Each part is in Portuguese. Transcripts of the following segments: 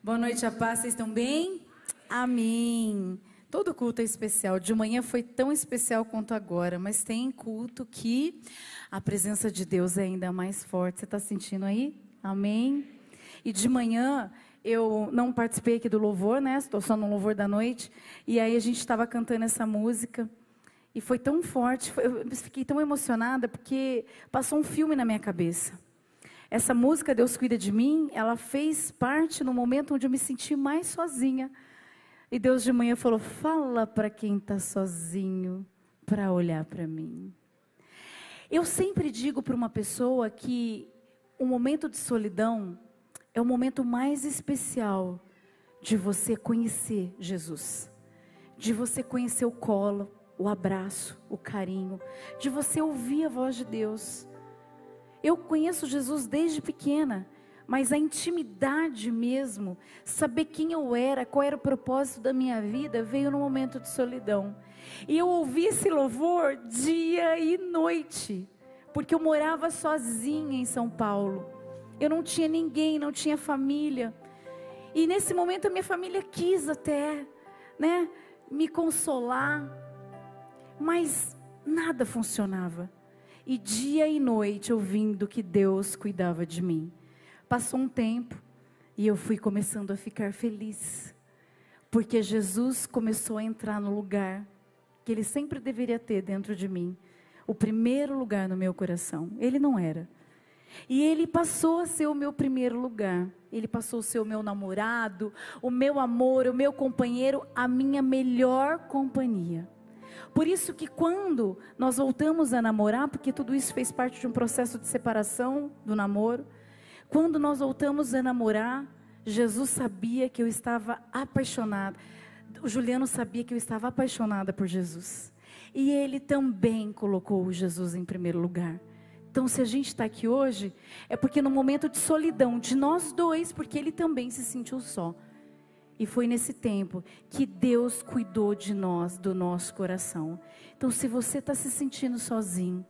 Boa noite, a paz. Vocês estão bem? Amém. Todo culto é especial. De manhã foi tão especial quanto agora, mas tem culto que a presença de Deus é ainda mais forte. Você está sentindo aí? Amém. E de manhã eu não participei aqui do louvor, né? Estou só no louvor da noite. E aí a gente estava cantando essa música. E foi tão forte, eu fiquei tão emocionada porque passou um filme na minha cabeça. Essa música, Deus Cuida de Mim, ela fez parte no momento onde eu me senti mais sozinha. E Deus de manhã falou: fala para quem está sozinho para olhar para mim. Eu sempre digo para uma pessoa que o momento de solidão é o momento mais especial de você conhecer Jesus, de você conhecer o colo, o abraço, o carinho, de você ouvir a voz de Deus. Eu conheço Jesus desde pequena, mas a intimidade mesmo, saber quem eu era, qual era o propósito da minha vida, veio no momento de solidão. E eu ouvi esse louvor dia e noite, porque eu morava sozinha em São Paulo. Eu não tinha ninguém, não tinha família. E nesse momento a minha família quis até, né, me consolar, mas nada funcionava e dia e noite ouvindo que Deus cuidava de mim. Passou um tempo e eu fui começando a ficar feliz, porque Jesus começou a entrar no lugar que ele sempre deveria ter dentro de mim, o primeiro lugar no meu coração. Ele não era. E ele passou a ser o meu primeiro lugar. Ele passou a ser o meu namorado, o meu amor, o meu companheiro, a minha melhor companhia. Por isso que quando nós voltamos a namorar, porque tudo isso fez parte de um processo de separação do namoro, quando nós voltamos a namorar, Jesus sabia que eu estava apaixonada. O Juliano sabia que eu estava apaixonada por Jesus. E ele também colocou Jesus em primeiro lugar. Então, se a gente está aqui hoje, é porque no momento de solidão de nós dois, porque ele também se sentiu só. E foi nesse tempo que Deus cuidou de nós, do nosso coração. Então, se você está se sentindo sozinho,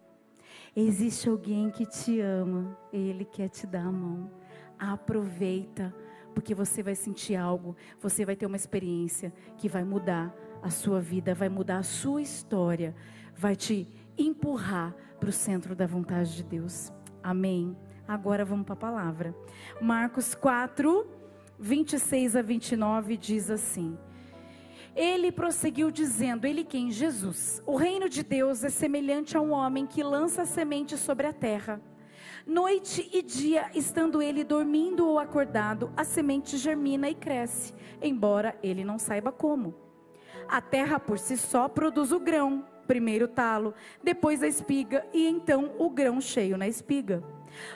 existe alguém que te ama, Ele quer te dar a mão. Aproveita, porque você vai sentir algo, você vai ter uma experiência que vai mudar a sua vida, vai mudar a sua história, vai te empurrar para o centro da vontade de Deus. Amém. Agora vamos para a palavra. Marcos 4. 26 a 29 diz assim: Ele prosseguiu dizendo: Ele quem? Jesus. O reino de Deus é semelhante a um homem que lança semente sobre a terra. Noite e dia, estando ele dormindo ou acordado, a semente germina e cresce, embora ele não saiba como. A terra por si só produz o grão, primeiro o talo, depois a espiga e então o grão cheio na espiga.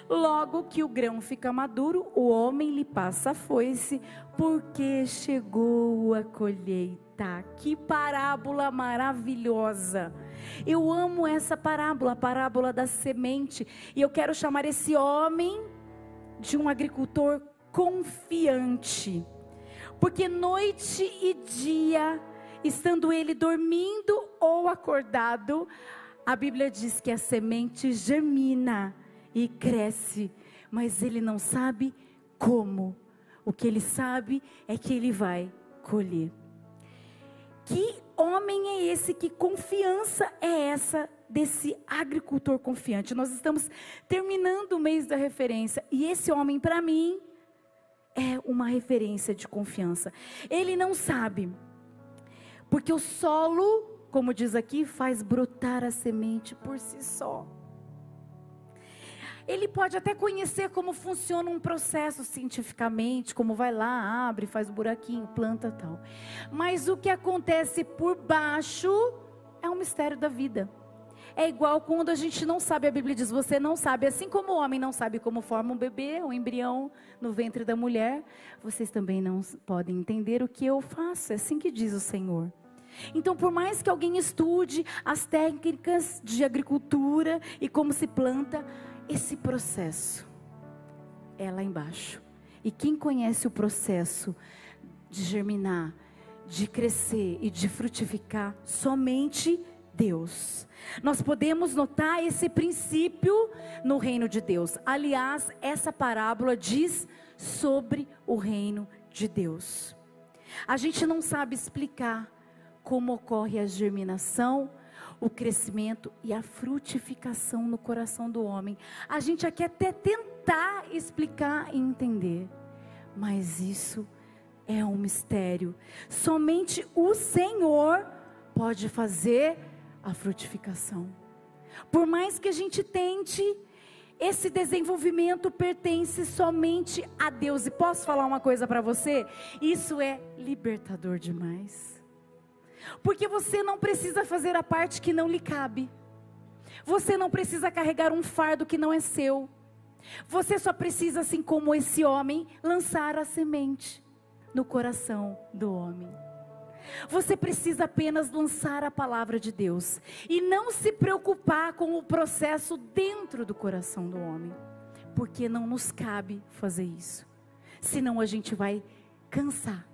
Logo que o grão fica maduro, o homem lhe passa a foice, porque chegou a colheita. Que parábola maravilhosa! Eu amo essa parábola, a parábola da semente, e eu quero chamar esse homem de um agricultor confiante, porque noite e dia, estando ele dormindo ou acordado, a Bíblia diz que a semente germina e cresce, mas ele não sabe como. O que ele sabe é que ele vai colher. Que homem é esse? Que confiança é essa desse agricultor confiante? Nós estamos terminando o mês da referência e esse homem, para mim, é uma referência de confiança. Ele não sabe, porque o solo, como diz aqui, faz brotar a semente por si só. Ele pode até conhecer como funciona um processo cientificamente, como vai lá, abre, faz um buraquinho, planta tal. Mas o que acontece por baixo é um mistério da vida. É igual quando a gente não sabe, a Bíblia diz: você não sabe, assim como o homem não sabe como forma um bebê, um embrião no ventre da mulher, vocês também não podem entender o que eu faço. É assim que diz o Senhor. Então, por mais que alguém estude as técnicas de agricultura e como se planta, esse processo é lá embaixo. E quem conhece o processo de germinar, de crescer e de frutificar, somente Deus. Nós podemos notar esse princípio no reino de Deus. Aliás, essa parábola diz sobre o reino de Deus. A gente não sabe explicar como ocorre a germinação, o crescimento e a frutificação no coração do homem. A gente aqui até tentar explicar e entender, mas isso é um mistério. Somente o Senhor pode fazer a frutificação. Por mais que a gente tente, esse desenvolvimento pertence somente a Deus. E posso falar uma coisa para você? Isso é libertador demais. Porque você não precisa fazer a parte que não lhe cabe. Você não precisa carregar um fardo que não é seu. Você só precisa, assim como esse homem, lançar a semente no coração do homem. Você precisa apenas lançar a palavra de Deus e não se preocupar com o processo dentro do coração do homem, porque não nos cabe fazer isso. Senão a gente vai cansar.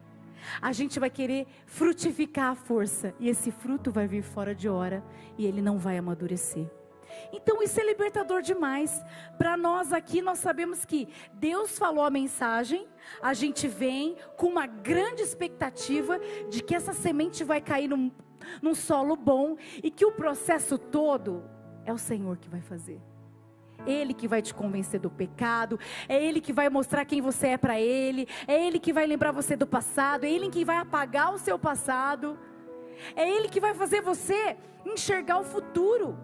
A gente vai querer frutificar a força e esse fruto vai vir fora de hora e ele não vai amadurecer. Então isso é libertador demais. Para nós aqui, nós sabemos que Deus falou a mensagem, a gente vem com uma grande expectativa de que essa semente vai cair num, num solo bom e que o processo todo é o Senhor que vai fazer. Ele que vai te convencer do pecado, é Ele que vai mostrar quem você é para Ele, é Ele que vai lembrar você do passado, é Ele que vai apagar o seu passado, é Ele que vai fazer você enxergar o futuro.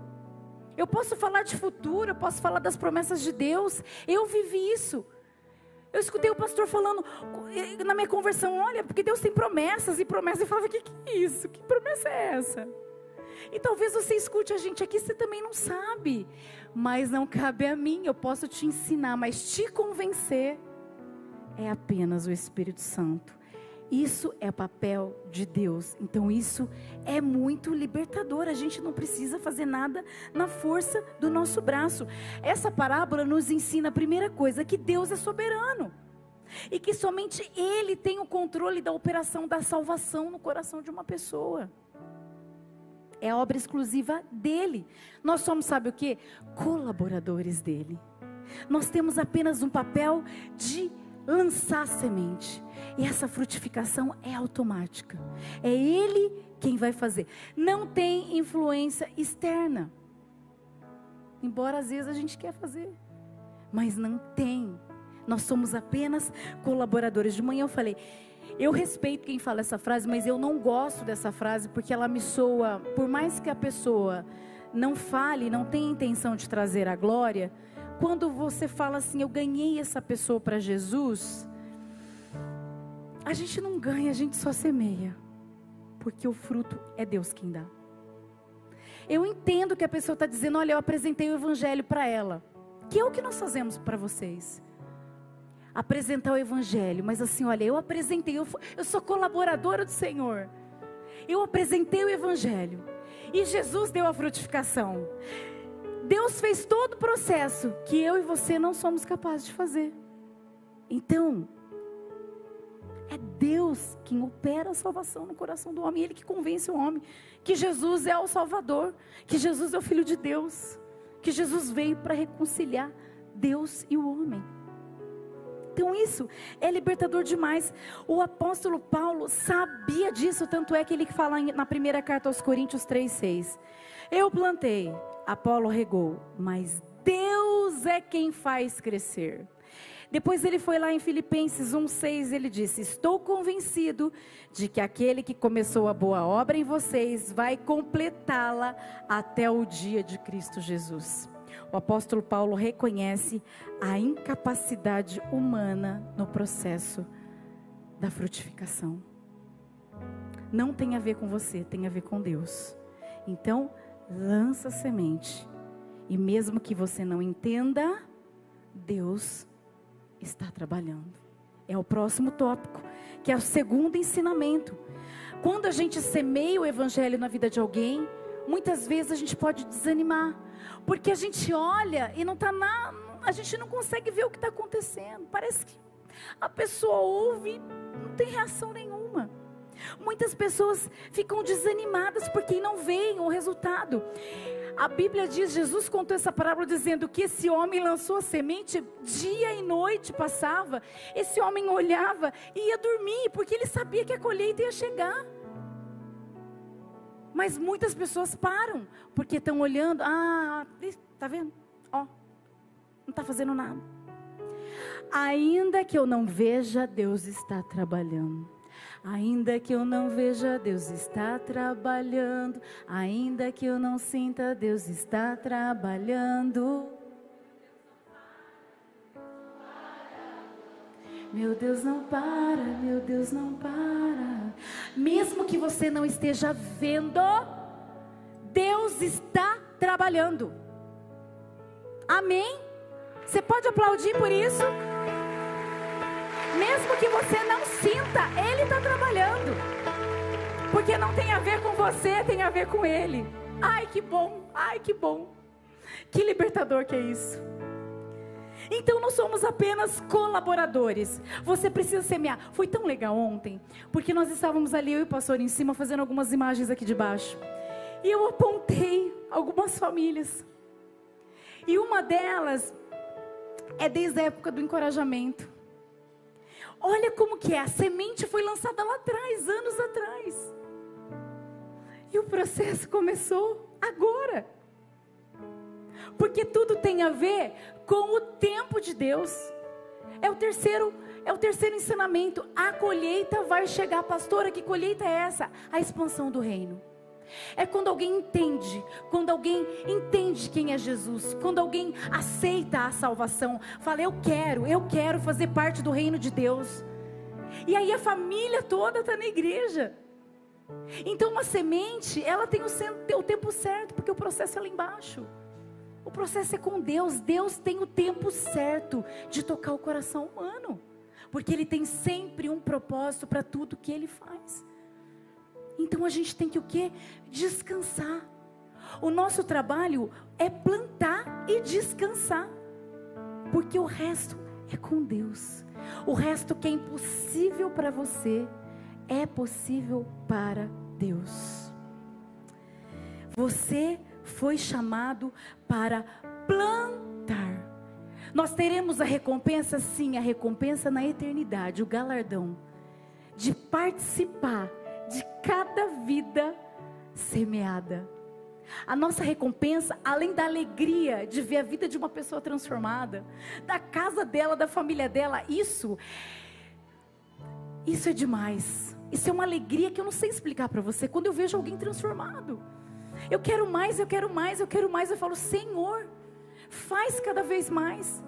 Eu posso falar de futuro, eu posso falar das promessas de Deus. Eu vivi isso. Eu escutei o pastor falando na minha conversão: olha, porque Deus tem promessas e promessas. Eu falava: que que é isso? Que promessa é essa? E talvez você escute a gente aqui, você também não sabe. Mas não cabe a mim, eu posso te ensinar, mas te convencer é apenas o Espírito Santo. Isso é papel de Deus. Então isso é muito libertador. A gente não precisa fazer nada na força do nosso braço. Essa parábola nos ensina a primeira coisa que Deus é soberano. E que somente ele tem o controle da operação da salvação no coração de uma pessoa. É obra exclusiva dele. Nós somos, sabe o que? Colaboradores dele. Nós temos apenas um papel de lançar semente. E essa frutificação é automática. É Ele quem vai fazer. Não tem influência externa. Embora às vezes a gente quer fazer, mas não tem. Nós somos apenas colaboradores. De manhã eu falei, eu respeito quem fala essa frase, mas eu não gosto dessa frase porque ela me soa, por mais que a pessoa não fale, não tenha intenção de trazer a glória, quando você fala assim, eu ganhei essa pessoa para Jesus, a gente não ganha, a gente só semeia. Porque o fruto é Deus quem dá. Eu entendo que a pessoa está dizendo, olha, eu apresentei o evangelho para ela. Que é o que nós fazemos para vocês. Apresentar o evangelho. Mas assim, olha, eu apresentei, eu, eu sou colaboradora do Senhor. Eu apresentei o evangelho. E Jesus deu a frutificação. Deus fez todo o processo que eu e você não somos capazes de fazer. Então, é Deus quem opera a salvação no coração do homem, Ele que convence o homem que Jesus é o Salvador, que Jesus é o Filho de Deus, que Jesus veio para reconciliar Deus e o homem. Então isso é libertador demais. O apóstolo Paulo sabia disso, tanto é que ele fala na primeira carta aos Coríntios 3:6. Eu plantei, Apolo regou, mas Deus é quem faz crescer. Depois ele foi lá em Filipenses 1:6, ele disse: "Estou convencido de que aquele que começou a boa obra em vocês vai completá-la até o dia de Cristo Jesus." O apóstolo Paulo reconhece a incapacidade humana no processo da frutificação. Não tem a ver com você, tem a ver com Deus. Então, lança semente. E mesmo que você não entenda, Deus está trabalhando. É o próximo tópico, que é o segundo ensinamento. Quando a gente semeia o evangelho na vida de alguém, muitas vezes a gente pode desanimar, porque a gente olha e não está na, a gente não consegue ver o que está acontecendo. Parece que a pessoa ouve, não tem reação nenhuma. Muitas pessoas ficam desanimadas porque não veem o resultado. A Bíblia diz, Jesus contou essa parábola dizendo que esse homem lançou a semente, dia e noite passava. Esse homem olhava e ia dormir, porque ele sabia que a colheita ia chegar. Mas muitas pessoas param, porque estão olhando, ah, tá vendo? Ó, não está fazendo nada. Ainda que eu não veja, Deus está trabalhando. Ainda que eu não veja, Deus está trabalhando. Ainda que eu não sinta, Deus está trabalhando. Meu Deus não para, meu Deus não para. Mesmo que você não esteja vendo, Deus está trabalhando. Amém? Você pode aplaudir por isso? Mesmo que você não sinta, Ele está trabalhando. Porque não tem a ver com você, tem a ver com Ele. Ai, que bom, ai, que bom. Que libertador que é isso. Então não somos apenas colaboradores. Você precisa semear. Foi tão legal ontem, porque nós estávamos ali, eu e o pastor em cima, fazendo algumas imagens aqui de baixo. E eu apontei algumas famílias. E uma delas é desde a época do encorajamento. Olha como que é, a semente foi lançada lá atrás, anos atrás. E o processo começou agora. Porque tudo tem a ver com o tempo de Deus. É o terceiro, é o terceiro ensinamento. A colheita vai chegar, pastora, que colheita é essa? A expansão do reino. É quando alguém entende, quando alguém entende quem é Jesus, quando alguém aceita a salvação, fala: Eu quero, eu quero fazer parte do reino de Deus. E aí a família toda está na igreja. Então uma semente, ela tem o, tempo certo, porque o processo é lá embaixo. O processo é com Deus. Deus tem o tempo certo de tocar o coração humano. Porque Ele tem sempre um propósito para tudo que Ele faz. Então a gente tem que o quê? Descansar. O nosso trabalho é plantar e descansar. Porque o resto é com Deus. O resto que é impossível para você é possível para Deus. Você foi chamado para plantar. Nós teremos a recompensa, sim, a recompensa na eternidade, o galardão de participar de cada vida semeada. A nossa recompensa, além da alegria de ver a vida de uma pessoa transformada, da casa dela, da família dela, isso isso é demais. Isso é uma alegria que eu não sei explicar para você. Quando eu vejo alguém transformado, eu quero mais, eu quero mais, eu quero mais. Eu falo, Senhor, faz cada vez mais.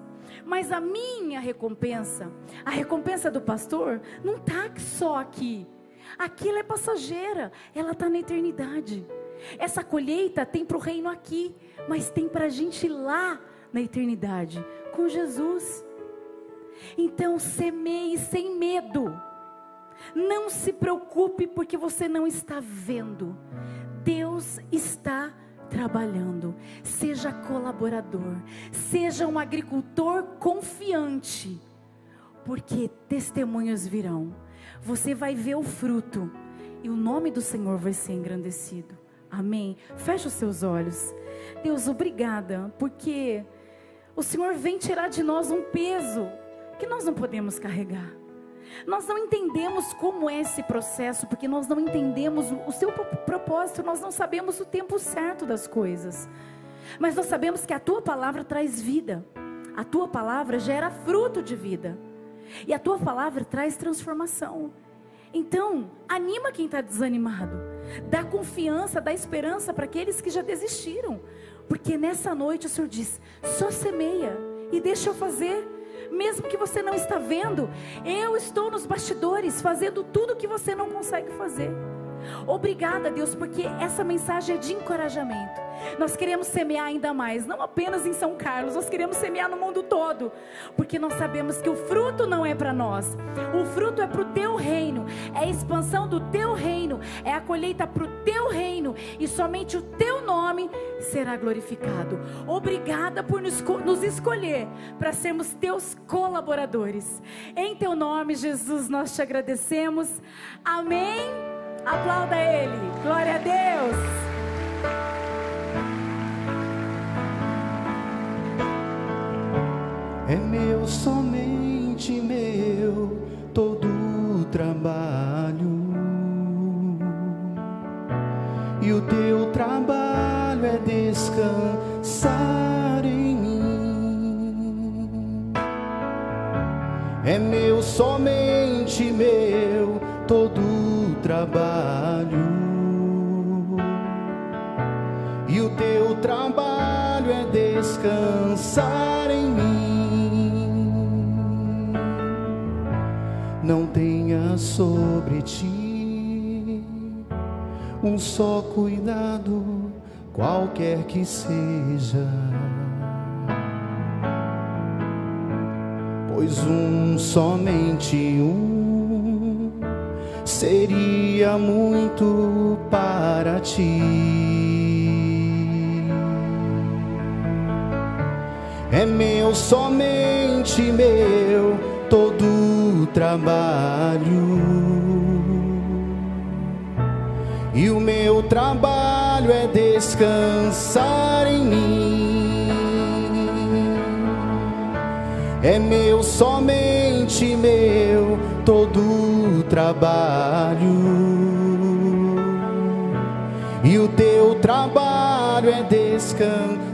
Mas a minha recompensa, a recompensa do pastor, não está só aqui. Aquilo é passageira, ela está na eternidade. Essa colheita tem para o reino aqui, mas tem para a gente lá na eternidade, com Jesus. Então semeie sem medo. Não se preocupe porque você não está vendo. Deus está trabalhando. Seja colaborador, seja um agricultor confiante, porque testemunhos virão você vai ver o fruto e o nome do Senhor vai ser engrandecido. Amém? Feche os seus olhos. Deus, obrigada, porque o Senhor vem tirar de nós um peso que nós não podemos carregar. Nós não entendemos como é esse processo, porque nós não entendemos o seu propósito, nós não sabemos o tempo certo das coisas. Mas nós sabemos que a tua palavra traz vida, a tua palavra gera fruto de vida. E a tua palavra traz transformação. Então, anima quem está desanimado. Dá confiança, dá esperança para aqueles que já desistiram. Porque nessa noite o Senhor diz: só semeia e deixa eu fazer. Mesmo que você não está vendo, eu estou nos bastidores fazendo tudo que você não consegue fazer. Obrigada, Deus, porque essa mensagem é de encorajamento. Nós queremos semear ainda mais, não apenas em São Carlos, nós queremos semear no mundo todo, porque nós sabemos que o fruto não é para nós, o fruto é para o teu reino, é a expansão do teu reino, é a colheita para o teu reino, e somente o teu nome será glorificado. Obrigada por nos, nos escolher para sermos teus colaboradores. Em teu nome, Jesus, nós te agradecemos. Amém. Aplauda Ele. Glória a Deus. É meu, somente meu, todo o trabalho. E o teu trabalho é descansar em mim. É meu, somente não tenha sobre ti um só cuidado, qualquer que seja. Pois um, somente um, seria muito para ti. É meu, somente meu, todo trabalho. E o meu trabalho é descansar em mim. É meu, somente meu, todo o trabalho. E o teu trabalho é descansar